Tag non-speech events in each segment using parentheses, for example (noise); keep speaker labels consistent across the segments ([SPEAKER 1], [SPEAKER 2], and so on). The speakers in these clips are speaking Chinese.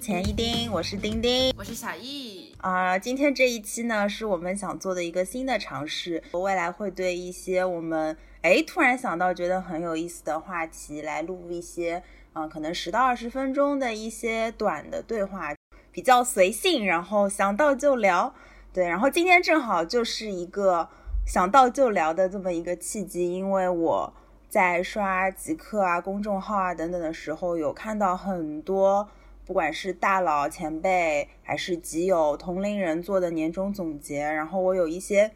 [SPEAKER 1] 钱一丁，我是丁丁，
[SPEAKER 2] 我是小易
[SPEAKER 1] 啊。今天这一期呢，是我们想做的一个新的尝试，未来会对一些我们哎突然想到觉得很有意思的话题来录一些，嗯，可能十到二十分钟的一些短的对话，比较随性，然后想到就聊。对，然后今天正好就是一个想到就聊的这么一个契机，因为我。在刷极客啊、公众号啊等等的时候，有看到很多，不管是大佬前辈还是极友同龄人做的年终总结，然后我有一些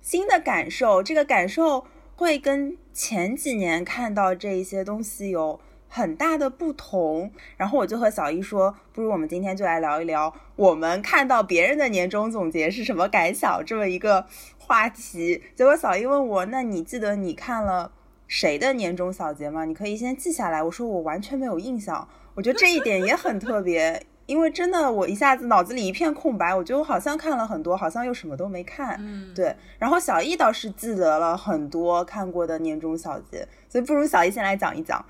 [SPEAKER 1] 新的感受，这个感受会跟前几年看到这一些东西有很大的不同。然后我就和小一说，不如我们今天就来聊一聊，我们看到别人的年终总结是什么感想这么一个话题。结果小一问我，那你记得你看了？谁的年终小结吗？你可以先记下来。我说我完全没有印象，我觉得这一点也很特别，因为真的我一下子脑子里一片空白，我觉得我好像看了很多，好像又什么都没看。
[SPEAKER 2] 嗯，
[SPEAKER 1] 对。然后小易倒是记得了很多看过的年终小结，所以不如小易先来讲一讲。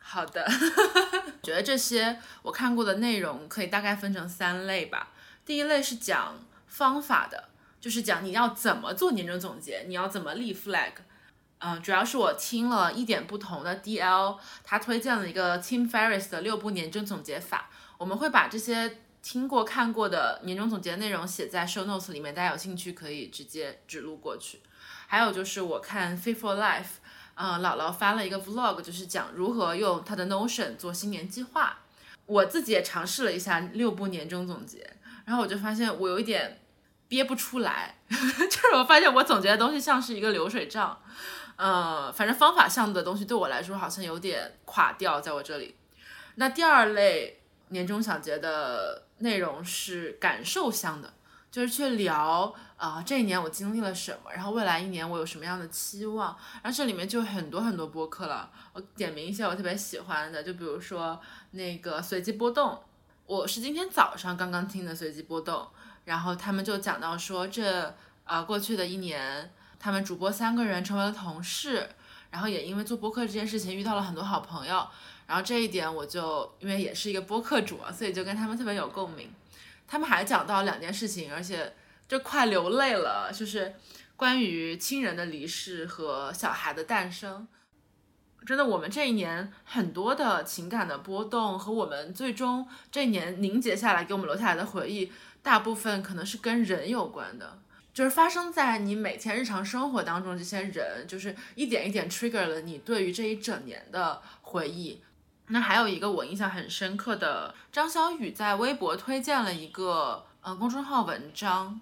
[SPEAKER 2] 好的，(laughs) 觉得这些我看过的内容可以大概分成三类吧。第一类是讲方法的，就是讲你要怎么做年终总结，你要怎么立 flag。嗯，主要是我听了一点不同的 DL，他推荐了一个 Tim Ferriss 的六部年终总结法。我们会把这些听过看过的年终总结内容写在 show notes 里面，大家有兴趣可以直接指路过去。还有就是我看 Fit for Life，嗯，姥姥发了一个 vlog，就是讲如何用他的 Notion 做新年计划。我自己也尝试了一下六部年终总结，然后我就发现我有一点憋不出来，(laughs) 就是我发现我总结的东西像是一个流水账。呃，反正方法项的东西对我来说好像有点垮掉，在我这里。那第二类年终小结的内容是感受项的，就是去聊啊这一年我经历了什么，然后未来一年我有什么样的期望。然后这里面就很多很多播客了，我点名一些我特别喜欢的，就比如说那个随机波动，我是今天早上刚刚听的随机波动，然后他们就讲到说这啊过去的一年。他们主播三个人成为了同事，然后也因为做播客这件事情遇到了很多好朋友，然后这一点我就因为也是一个播客主啊，所以就跟他们特别有共鸣。他们还讲到两件事情，而且就快流泪了，就是关于亲人的离世和小孩的诞生。真的，我们这一年很多的情感的波动和我们最终这一年凝结下来给我们留下来的回忆，大部分可能是跟人有关的。就是发生在你每天日常生活当中，这些人就是一点一点 trigger 了你对于这一整年的回忆。那还有一个我印象很深刻的，张小雨在微博推荐了一个呃公众号文章，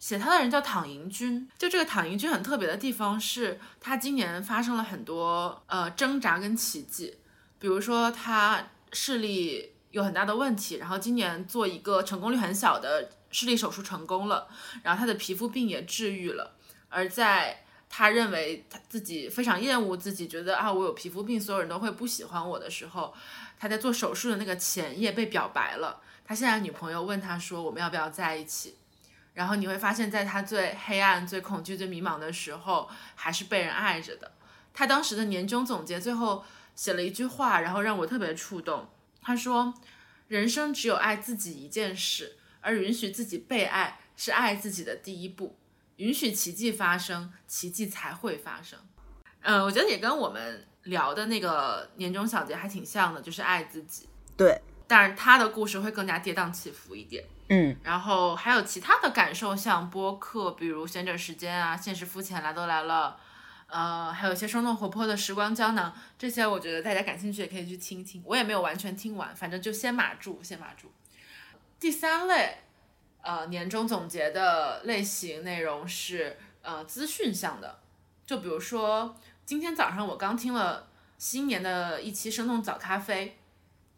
[SPEAKER 2] 写他的人叫躺赢君。就这个躺赢君很特别的地方是，他今年发生了很多呃挣扎跟奇迹，比如说他视力有很大的问题，然后今年做一个成功率很小的。视力手术成功了，然后他的皮肤病也治愈了。而在他认为他自己非常厌恶自己，觉得啊我有皮肤病，所有人都会不喜欢我的时候，他在做手术的那个前夜被表白了。他现在女朋友问他说我们要不要在一起？然后你会发现在他最黑暗、最恐惧、最迷茫的时候，还是被人爱着的。他当时的年终总结最后写了一句话，然后让我特别触动。他说：“人生只有爱自己一件事。”而允许自己被爱是爱自己的第一步，允许奇迹发生，奇迹才会发生。嗯，我觉得也跟我们聊的那个年终小结还挺像的，就是爱自己。
[SPEAKER 1] 对，
[SPEAKER 2] 但是他的故事会更加跌宕起伏一点。
[SPEAKER 1] 嗯，
[SPEAKER 2] 然后还有其他的感受，像播客，比如闲着时间啊，现实肤浅来都来了，呃，还有一些生动活泼的时光胶囊，这些我觉得大家感兴趣也可以去听听。我也没有完全听完，反正就先码住，先码住。第三类，呃，年终总结的类型内容是呃资讯向的，就比如说今天早上我刚听了新年的一期生动早咖啡，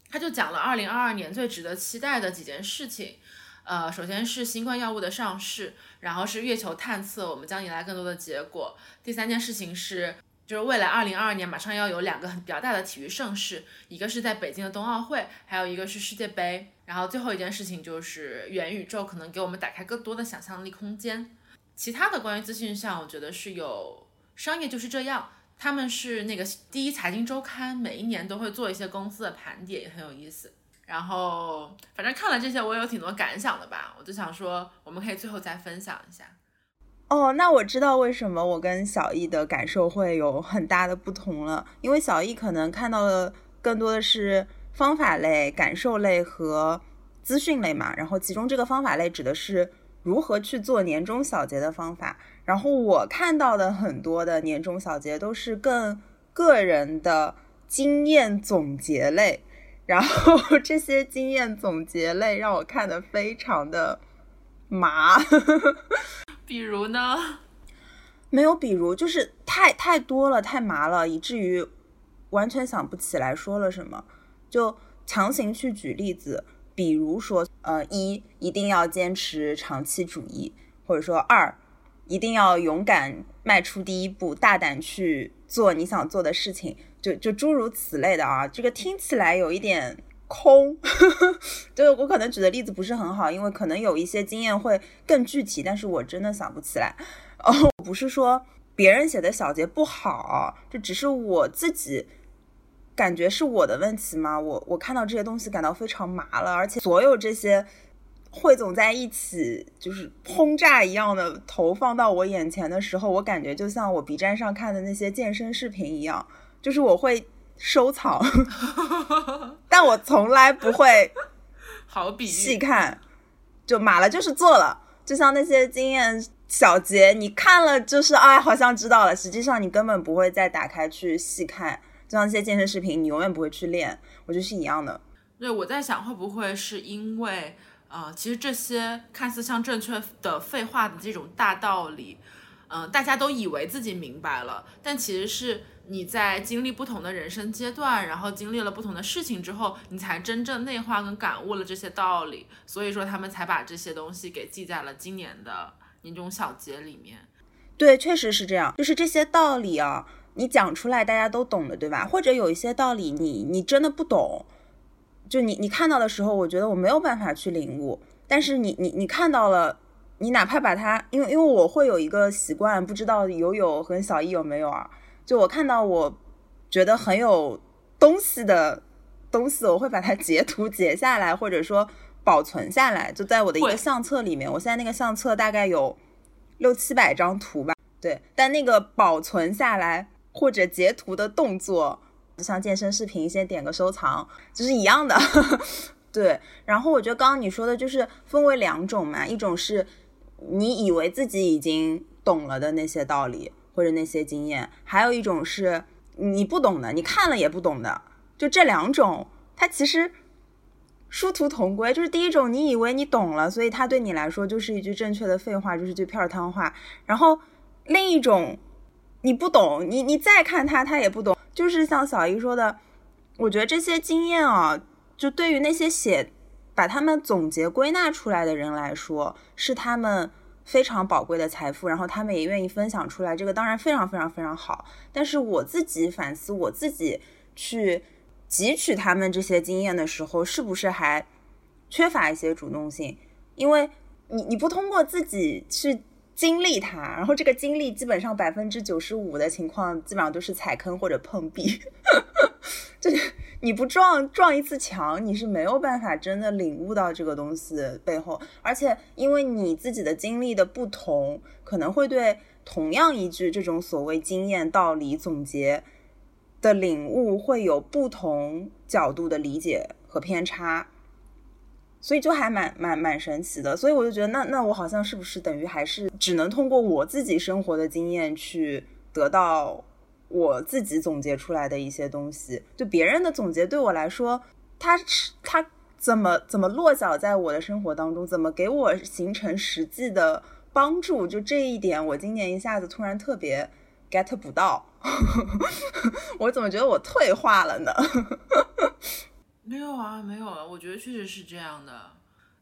[SPEAKER 2] 他就讲了二零二二年最值得期待的几件事情，呃，首先是新冠药物的上市，然后是月球探测，我们将迎来更多的结果，第三件事情是。就是未来二零二二年马上要有两个比较大的体育盛事，一个是在北京的冬奥会，还有一个是世界杯。然后最后一件事情就是元宇宙可能给我们打开更多的想象力空间。其他的关于资讯上，我觉得是有商业就是这样，他们是那个第一财经周刊，每一年都会做一些公司的盘点，也很有意思。然后反正看了这些，我有挺多感想的吧。我就想说，我们可以最后再分享一下。
[SPEAKER 1] 哦，那我知道为什么我跟小易的感受会有很大的不同了，因为小易可能看到的更多的是方法类、感受类和资讯类嘛。然后其中这个方法类指的是如何去做年终小结的方法，然后我看到的很多的年终小结都是更个人的经验总结类。然后 (laughs) 这些经验总结类让我看的非常的麻，(laughs)
[SPEAKER 2] 比如呢？
[SPEAKER 1] 没有，比如就是太太多了，太麻了，以至于完全想不起来说了什么，就强行去举例子，比如说，呃，一一定要坚持长期主义，或者说二一定要勇敢迈出第一步，大胆去做你想做的事情。就就诸如此类的啊，这个听起来有一点空，(laughs) 就我可能举的例子不是很好，因为可能有一些经验会更具体，但是我真的想不起来。哦，不是说别人写的小结不好，这只是我自己感觉是我的问题吗？我我看到这些东西感到非常麻了，而且所有这些汇总在一起，就是轰炸一样的投放到我眼前的时候，我感觉就像我 B 站上看的那些健身视频一样。就是我会收藏，但我从来不会 (laughs)
[SPEAKER 2] 好比
[SPEAKER 1] 细看，就买了就是做了，就像那些经验小结，你看了就是哎，好像知道了，实际上你根本不会再打开去细看。就像那些健身视频，你永远不会去练，我觉得是一样的。
[SPEAKER 2] 对，我在想会不会是因为呃，其实这些看似像正确的废话的这种大道理，嗯，大家都以为自己明白了，但其实是。你在经历不同的人生阶段，然后经历了不同的事情之后，你才真正内化跟感悟了这些道理。所以说，他们才把这些东西给记在了今年的年终小结里面。
[SPEAKER 1] 对，确实是这样。就是这些道理啊，你讲出来大家都懂的，对吧？或者有一些道理，你你真的不懂，就你你看到的时候，我觉得我没有办法去领悟。但是你你你看到了，你哪怕把它，因为因为我会有一个习惯，不知道友友和小易有没有啊？就我看到我觉得很有东西的东西，我会把它截图截下来，或者说保存下来，就在我的一个相册里面。我现在那个相册大概有六七百张图吧，对。但那个保存下来或者截图的动作，就像健身视频，先点个收藏，就是一样的。(laughs) 对。然后我觉得刚刚你说的就是分为两种嘛，一种是你以为自己已经懂了的那些道理。或者那些经验，还有一种是你不懂的，你看了也不懂的，就这两种，它其实殊途同归。就是第一种，你以为你懂了，所以它对你来说就是一句正确的废话，就是句片儿汤话。然后另一种，你不懂，你你再看它，它也不懂。就是像小姨说的，我觉得这些经验啊，就对于那些写把他们总结归纳出来的人来说，是他们。非常宝贵的财富，然后他们也愿意分享出来，这个当然非常非常非常好。但是我自己反思，我自己去汲取他们这些经验的时候，是不是还缺乏一些主动性？因为你你不通过自己去经历它，然后这个经历基本上百分之九十五的情况，基本上都是踩坑或者碰壁，(laughs) 就是。你不撞撞一次墙，你是没有办法真的领悟到这个东西背后。而且，因为你自己的经历的不同，可能会对同样一句这种所谓经验道理总结的领悟会有不同角度的理解和偏差，所以就还蛮蛮蛮神奇的。所以我就觉得，那那我好像是不是等于还是只能通过我自己生活的经验去得到。我自己总结出来的一些东西，就别人的总结对我来说，他他怎么怎么落脚在我的生活当中，怎么给我形成实际的帮助，就这一点，我今年一下子突然特别 get 不到，(laughs) 我怎么觉得我退化了呢？(laughs)
[SPEAKER 2] 没有啊，没有啊，我觉得确实是这样的。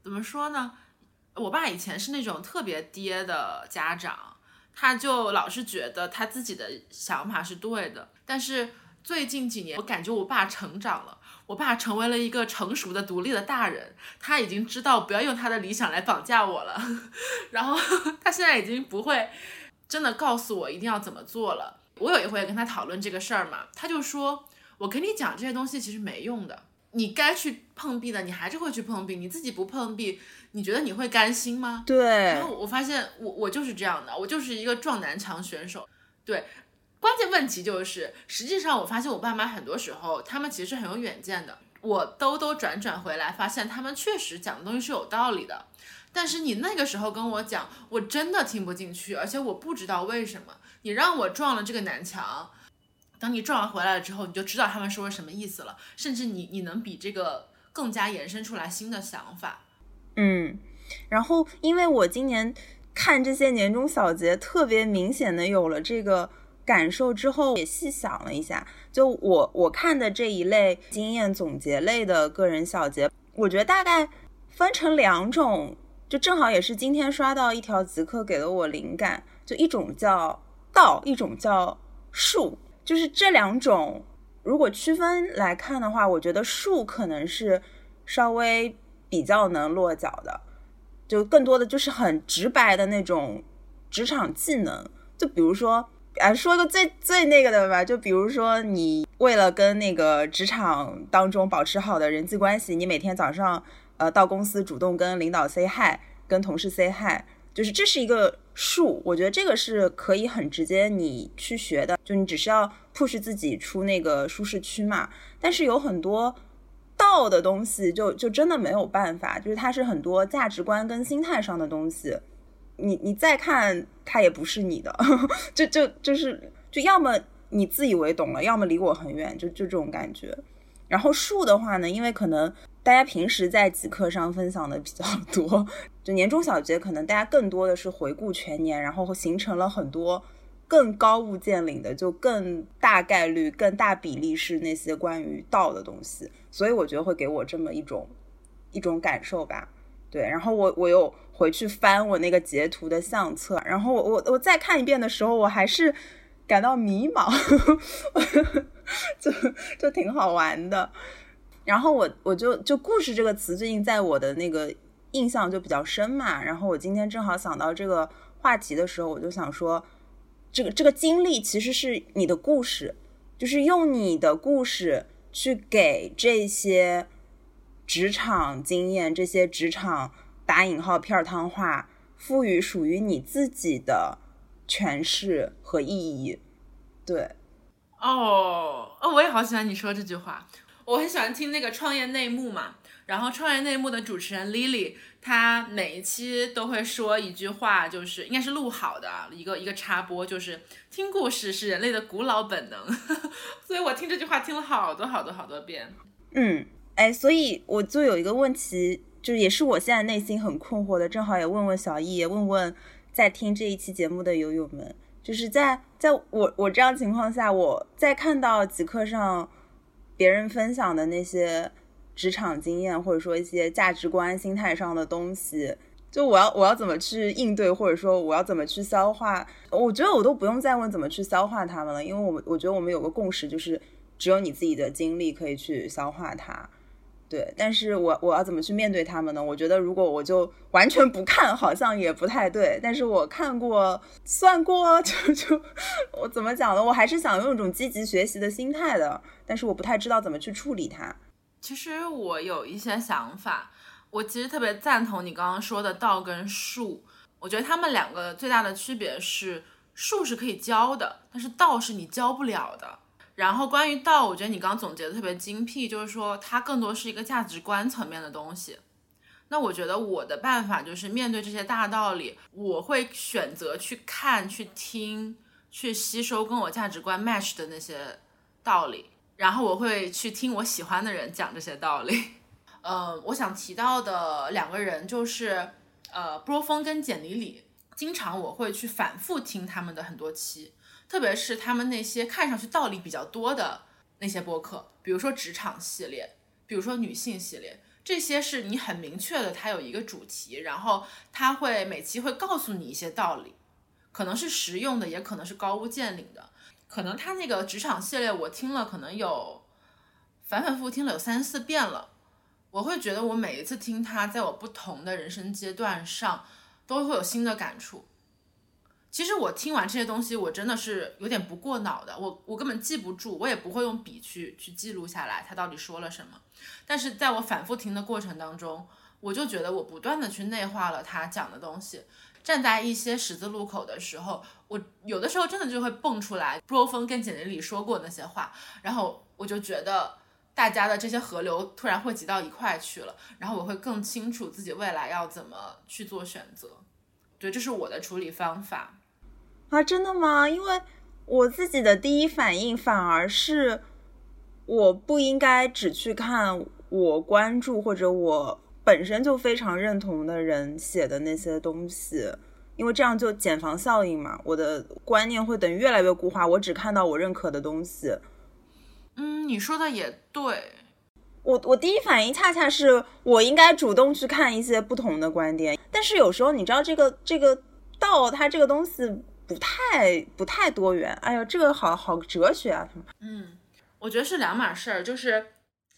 [SPEAKER 2] 怎么说呢？我爸以前是那种特别爹的家长。他就老是觉得他自己的想法是对的，但是最近几年，我感觉我爸成长了，我爸成为了一个成熟的、独立的大人，他已经知道不要用他的理想来绑架我了，(laughs) 然后他现在已经不会真的告诉我一定要怎么做了。我有一回跟他讨论这个事儿嘛，他就说，我跟你讲这些东西其实没用的，你该去碰壁的，你还是会去碰壁。你自己不碰壁，你觉得你会甘心吗？
[SPEAKER 1] 对。
[SPEAKER 2] 然后我发现，我我就是这样的，我就是一个撞南墙选手。对，关键问题就是，实际上我发现我爸妈很多时候，他们其实很有远见的。我兜兜转转回来，发现他们确实讲的东西是有道理的。但是你那个时候跟我讲，我真的听不进去，而且我不知道为什么。你让我撞了这个南墙，等你撞完回来了之后，你就知道他们说什么意思了。甚至你你能比这个更加延伸出来新的想法。
[SPEAKER 1] 嗯，然后因为我今年看这些年终小结，特别明显的有了这个感受之后，也细想了一下，就我我看的这一类经验总结类的个人小结，我觉得大概分成两种。就正好也是今天刷到一条极客给了我灵感，就一种叫道，一种叫术，就是这两种如果区分来看的话，我觉得术可能是稍微比较能落脚的，就更多的就是很直白的那种职场技能，就比如说，哎，说个最最那个的吧，就比如说你为了跟那个职场当中保持好的人际关系，你每天早上。呃，到公司主动跟领导 say hi，跟同事 say hi，就是这是一个术，我觉得这个是可以很直接你去学的，就你只是要 push 自己出那个舒适区嘛。但是有很多道的东西，就就真的没有办法，就是它是很多价值观跟心态上的东西，你你再看它也不是你的，(laughs) 就就就是就要么你自以为懂了，要么离我很远，就就这种感觉。然后术的话呢，因为可能。大家平时在极客上分享的比较多，就年终小结，可能大家更多的是回顾全年，然后形成了很多更高物见领的，就更大概率、更大比例是那些关于道的东西，所以我觉得会给我这么一种一种感受吧。对，然后我我又回去翻我那个截图的相册，然后我我我再看一遍的时候，我还是感到迷茫，(laughs) 就就挺好玩的。然后我我就就故事这个词最近在我的那个印象就比较深嘛。然后我今天正好想到这个话题的时候，我就想说，这个这个经历其实是你的故事，就是用你的故事去给这些职场经验、这些职场打引号片儿汤话，赋予属于你自己的诠释和意义。对，
[SPEAKER 2] 哦哦，我也好喜欢你说这句话。我很喜欢听那个创业内幕嘛，然后创业内幕的主持人 Lily，她每一期都会说一句话，就是应该是录好的一个一个插播，就是听故事是人类的古老本能，(laughs) 所以我听这句话听了好多好多好多遍。
[SPEAKER 1] 嗯，哎，所以我就有一个问题，就也是我现在内心很困惑的，正好也问问小易，也问问在听这一期节目的友友们，就是在在我我这样情况下，我在看到极客上。别人分享的那些职场经验，或者说一些价值观、心态上的东西，就我要我要怎么去应对，或者说我要怎么去消化？我觉得我都不用再问怎么去消化他们了，因为我我觉得我们有个共识，就是只有你自己的经历可以去消化它。对，但是我我要怎么去面对他们呢？我觉得如果我就完全不看，好像也不太对。但是我看过、算过，就就我怎么讲呢？我还是想用一种积极学习的心态的。但是我不太知道怎么去处理它。
[SPEAKER 2] 其实我有一些想法，我其实特别赞同你刚刚说的道跟术。我觉得他们两个最大的区别是，术是可以教的，但是道是你教不了的。然后关于道，我觉得你刚刚总结的特别精辟，就是说它更多是一个价值观层面的东西。那我觉得我的办法就是面对这些大道理，我会选择去看、去听、去吸收跟我价值观 match 的那些道理。然后我会去听我喜欢的人讲这些道理。呃，我想提到的两个人就是呃波峰跟简里里，经常我会去反复听他们的很多期，特别是他们那些看上去道理比较多的那些播客，比如说职场系列，比如说女性系列，这些是你很明确的，它有一个主题，然后他会每期会告诉你一些道理，可能是实用的，也可能是高屋建瓴的。可能他那个职场系列，我听了可能有反反复复听了有三四遍了。我会觉得我每一次听他，在我不同的人生阶段上，都会有新的感触。其实我听完这些东西，我真的是有点不过脑的，我我根本记不住，我也不会用笔去去记录下来他到底说了什么。但是在我反复听的过程当中，我就觉得我不断的去内化了他讲的东西。站在一些十字路口的时候，我有的时候真的就会蹦出来，布欧峰跟简历里说过那些话，然后我就觉得大家的这些河流突然汇集到一块去了，然后我会更清楚自己未来要怎么去做选择。对，这是我的处理方法。
[SPEAKER 1] 啊，真的吗？因为我自己的第一反应反而是，我不应该只去看我关注或者我本身就非常认同的人写的那些东西，因为这样就减防效应嘛。我的观念会等于越来越固化，我只看到我认可的东西。
[SPEAKER 2] 嗯，你说的也对。
[SPEAKER 1] 我我第一反应恰恰是我应该主动去看一些不同的观点，但是有时候你知道这个这个道它这个东西。不太不太多元，哎呦，这个好好哲学啊！
[SPEAKER 2] 嗯，我觉得是两码事儿，就是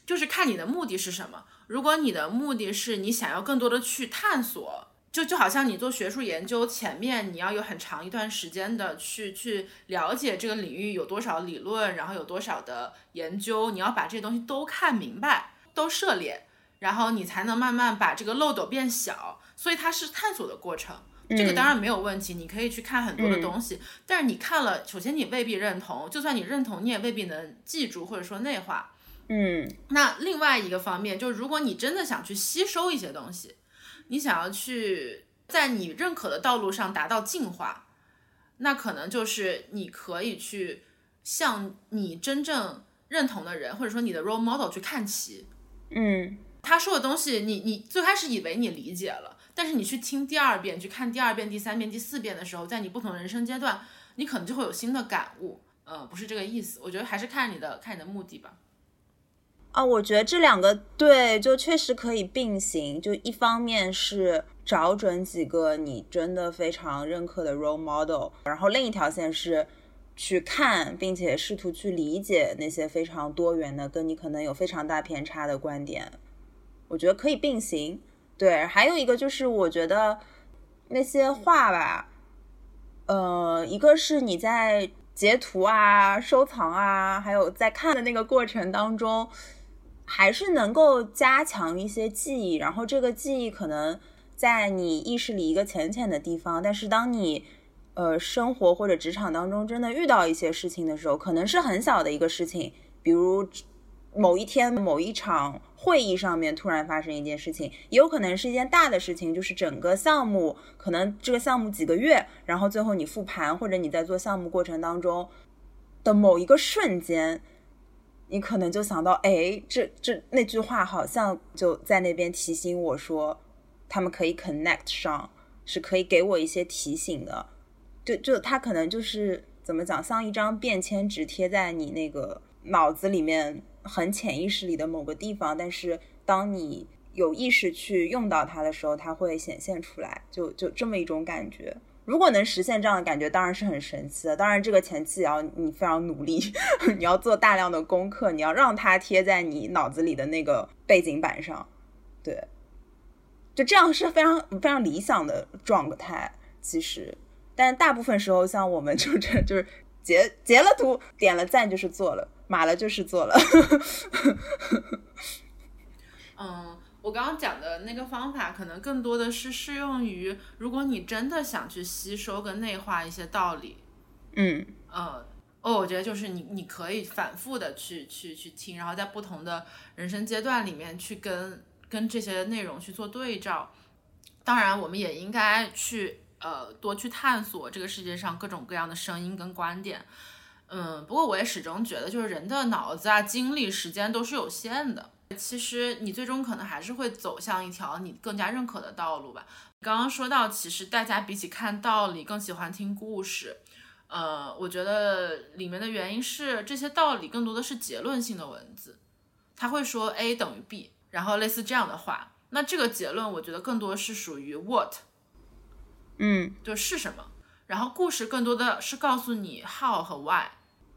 [SPEAKER 2] 就是看你的目的是什么。如果你的目的是你想要更多的去探索，就就好像你做学术研究，前面你要有很长一段时间的去去了解这个领域有多少理论，然后有多少的研究，你要把这些东西都看明白，都涉猎，然后你才能慢慢把这个漏斗变小。所以它是探索的过程。这个当然没有问题，你可以去看很多的东西，但是你看了，首先你未必认同，就算你认同，你也未必能记住或者说内化。
[SPEAKER 1] 嗯，
[SPEAKER 2] 那另外一个方面，就是如果你真的想去吸收一些东西，你想要去在你认可的道路上达到进化，那可能就是你可以去向你真正认同的人，或者说你的 role model 去看齐。
[SPEAKER 1] 嗯，
[SPEAKER 2] 他说的东西，你你最开始以为你理解了。但是你去听第二遍，去看第二遍、第三遍、第四遍的时候，在你不同人生阶段，你可能就会有新的感悟。呃，不是这个意思，我觉得还是看你的看你的目的吧。
[SPEAKER 1] 啊，我觉得这两个对，就确实可以并行。就一方面是找准几个你真的非常认可的 role model，然后另一条线是去看并且试图去理解那些非常多元的、跟你可能有非常大偏差的观点。我觉得可以并行。对，还有一个就是，我觉得那些话吧，呃，一个是你在截图啊、收藏啊，还有在看的那个过程当中，还是能够加强一些记忆。然后这个记忆可能在你意识里一个浅浅的地方，但是当你呃生活或者职场当中真的遇到一些事情的时候，可能是很小的一个事情，比如。某一天，某一场会议上面突然发生一件事情，也有可能是一件大的事情，就是整个项目可能这个项目几个月，然后最后你复盘或者你在做项目过程当中的某一个瞬间，你可能就想到，哎，这这那句话好像就在那边提醒我说，他们可以 connect 上，是可以给我一些提醒的，就就它可能就是怎么讲，像一张便签纸贴在你那个脑子里面。很潜意识里的某个地方，但是当你有意识去用到它的时候，它会显现出来，就就这么一种感觉。如果能实现这样的感觉，当然是很神奇的。当然，这个前期也要你非常努力，(laughs) 你要做大量的功课，你要让它贴在你脑子里的那个背景板上。对，就这样是非常非常理想的状态。其实，但大部分时候，像我们就这就是截截了图，点了赞就是做了。码了就是做了。(laughs)
[SPEAKER 2] 嗯，我刚刚讲的那个方法，可能更多的是适用于如果你真的想去吸收跟内化一些道理。
[SPEAKER 1] 嗯，
[SPEAKER 2] 呃，哦，我觉得就是你你可以反复的去去去听，然后在不同的人生阶段里面去跟跟这些内容去做对照。当然，我们也应该去呃多去探索这个世界上各种各样的声音跟观点。嗯，不过我也始终觉得，就是人的脑子啊、精力、时间都是有限的。其实你最终可能还是会走向一条你更加认可的道路吧。刚刚说到，其实大家比起看道理，更喜欢听故事。呃，我觉得里面的原因是这些道理更多的是结论性的文字，他会说 A 等于 B，然后类似这样的话。那这个结论，我觉得更多是属于 What，
[SPEAKER 1] 嗯，
[SPEAKER 2] 就是什么。然后故事更多的是告诉你 How 和 Why。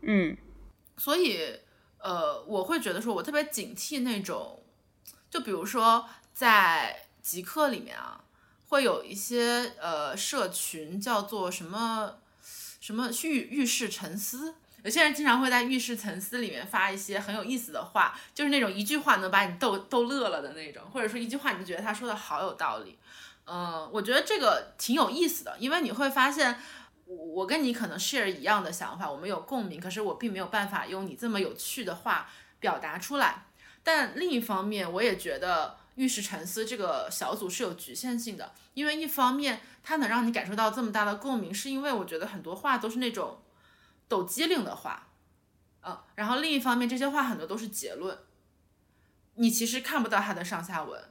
[SPEAKER 1] 嗯，
[SPEAKER 2] 所以，呃，我会觉得说，我特别警惕那种，就比如说在极客里面啊，会有一些呃社群叫做什么什么浴浴室沉思，有些人经常会在浴室沉思里面发一些很有意思的话，就是那种一句话能把你逗逗乐了的那种，或者说一句话你就觉得他说的好有道理。嗯，我觉得这个挺有意思的，因为你会发现。我跟你可能 share 一样的想法，我们有共鸣，可是我并没有办法用你这么有趣的话表达出来。但另一方面，我也觉得玉石沉思这个小组是有局限性的，因为一方面它能让你感受到这么大的共鸣，是因为我觉得很多话都是那种抖机灵的话，嗯，然后另一方面这些话很多都是结论，你其实看不到它的上下文，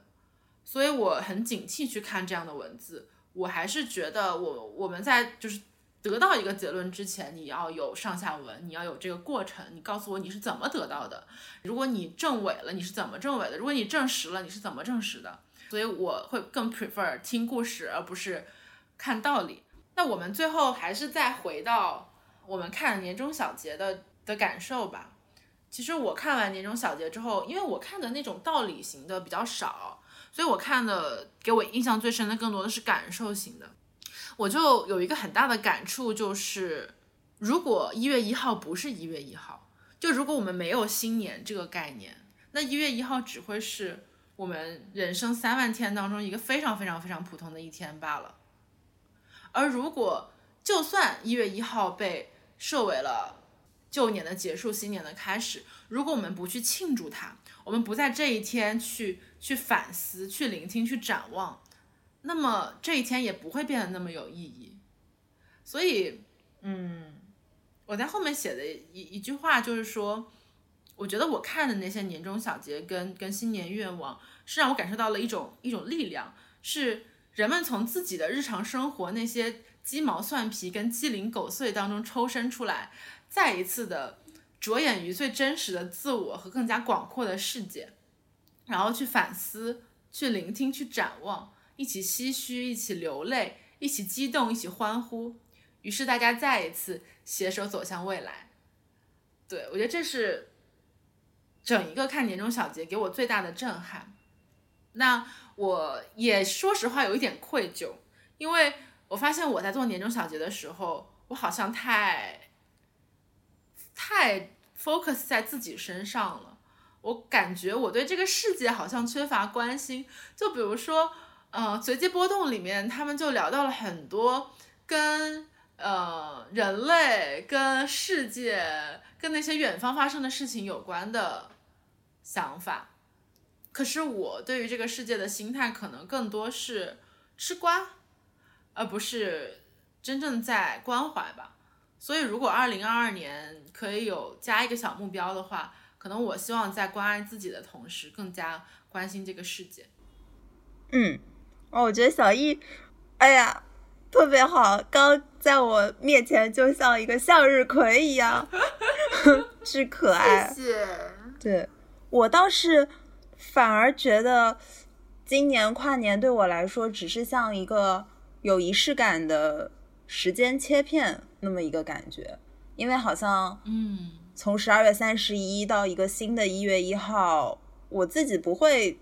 [SPEAKER 2] 所以我很警惕去看这样的文字。我还是觉得我我们在就是。得到一个结论之前，你要有上下文，你要有这个过程。你告诉我你是怎么得到的？如果你证伪了，你是怎么证伪的？如果你证实了，你是怎么证实的？所以我会更 prefer 听故事，而不是看道理。那我们最后还是再回到我们看年终小结的的感受吧。其实我看完年终小结之后，因为我看的那种道理型的比较少，所以我看的给我印象最深的更多的是感受型的。我就有一个很大的感触，就是如果一月一号不是一月一号，就如果我们没有新年这个概念，那一月一号只会是我们人生三万天当中一个非常非常非常普通的一天罢了。而如果就算一月一号被设为了旧年的结束、新年的开始，如果我们不去庆祝它，我们不在这一天去去反思、去聆听、去展望。那么这一天也不会变得那么有意义，所以，嗯，我在后面写的一一句话就是说，我觉得我看的那些年终小结跟跟新年愿望，是让我感受到了一种一种力量，是人们从自己的日常生活那些鸡毛蒜皮跟鸡零狗碎当中抽身出来，再一次的着眼于最真实的自我和更加广阔的世界，然后去反思、去聆听、去展望。一起唏嘘，一起流泪，一起激动，一起欢呼。于是大家再一次携手走向未来。对我觉得这是整一个看年终小结给我最大的震撼。那我也说实话有一点愧疚，因为我发现我在做年终小结的时候，我好像太太 focus 在自己身上了。我感觉我对这个世界好像缺乏关心。就比如说。嗯，随机波动里面，他们就聊到了很多跟呃人类、跟世界、跟那些远方发生的事情有关的想法。可是我对于这个世界的心态，可能更多是吃瓜，而不是真正在关怀吧。所以，如果二零二二年可以有加一个小目标的话，可能我希望在关爱自己的同时，更加关心这个世界。
[SPEAKER 1] 嗯。哦，我觉得小易，哎呀，特别好，刚在我面前就像一个向日葵一样，(laughs) 巨可爱。
[SPEAKER 2] 谢谢。
[SPEAKER 1] 对我倒是反而觉得，今年跨年对我来说只是像一个有仪式感的时间切片那么一个感觉，因为好像，
[SPEAKER 2] 嗯，
[SPEAKER 1] 从十二月三十一到一个新的一月一号，我自己不会。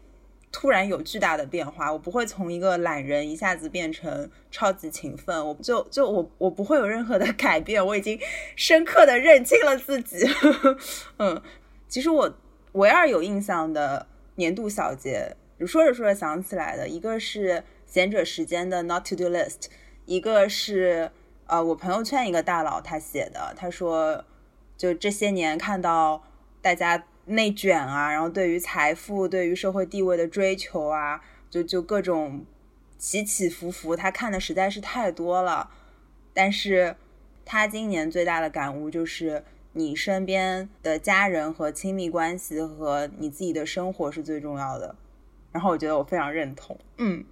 [SPEAKER 1] 突然有巨大的变化，我不会从一个懒人一下子变成超级勤奋，我就就我我不会有任何的 (laughs) 改变，我已经深刻的认清了自己。(laughs) 嗯，其实我唯二有印象的年度小结，说着说着想起来的，一个是闲者时间的 Not to Do List，一个是呃我朋友圈一个大佬他写的，他说就这些年看到大家。内卷啊，然后对于财富、对于社会地位的追求啊，就就各种起起伏伏，他看的实在是太多了。但是，他今年最大的感悟就是，你身边的家人和亲密关系和你自己的生活是最重要的。然后，我觉得我非常认同。嗯，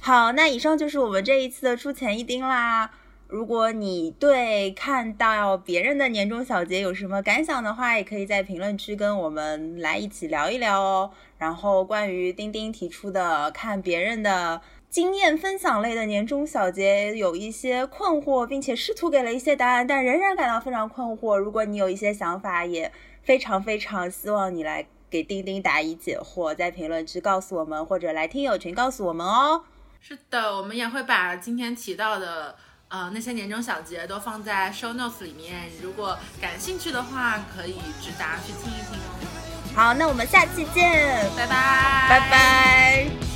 [SPEAKER 1] 好，那以上就是我们这一次的出钱一丁啦。如果你对看到别人的年终小结有什么感想的话，也可以在评论区跟我们来一起聊一聊哦。然后关于钉钉提出的看别人的经验分享类的年终小结，有一些困惑，并且试图给了一些答案，但仍然感到非常困惑。如果你有一些想法，也非常非常希望你来给钉钉答疑解惑，在评论区告诉我们，或者来听友群告诉我们哦。
[SPEAKER 2] 是的，我们也会把今天提到的呃那些年终小节都放在 show notes 里面，如果感兴趣的话，可以直达去听一听哦。
[SPEAKER 1] 好，那我们下期见，
[SPEAKER 2] 拜拜，
[SPEAKER 1] 拜拜。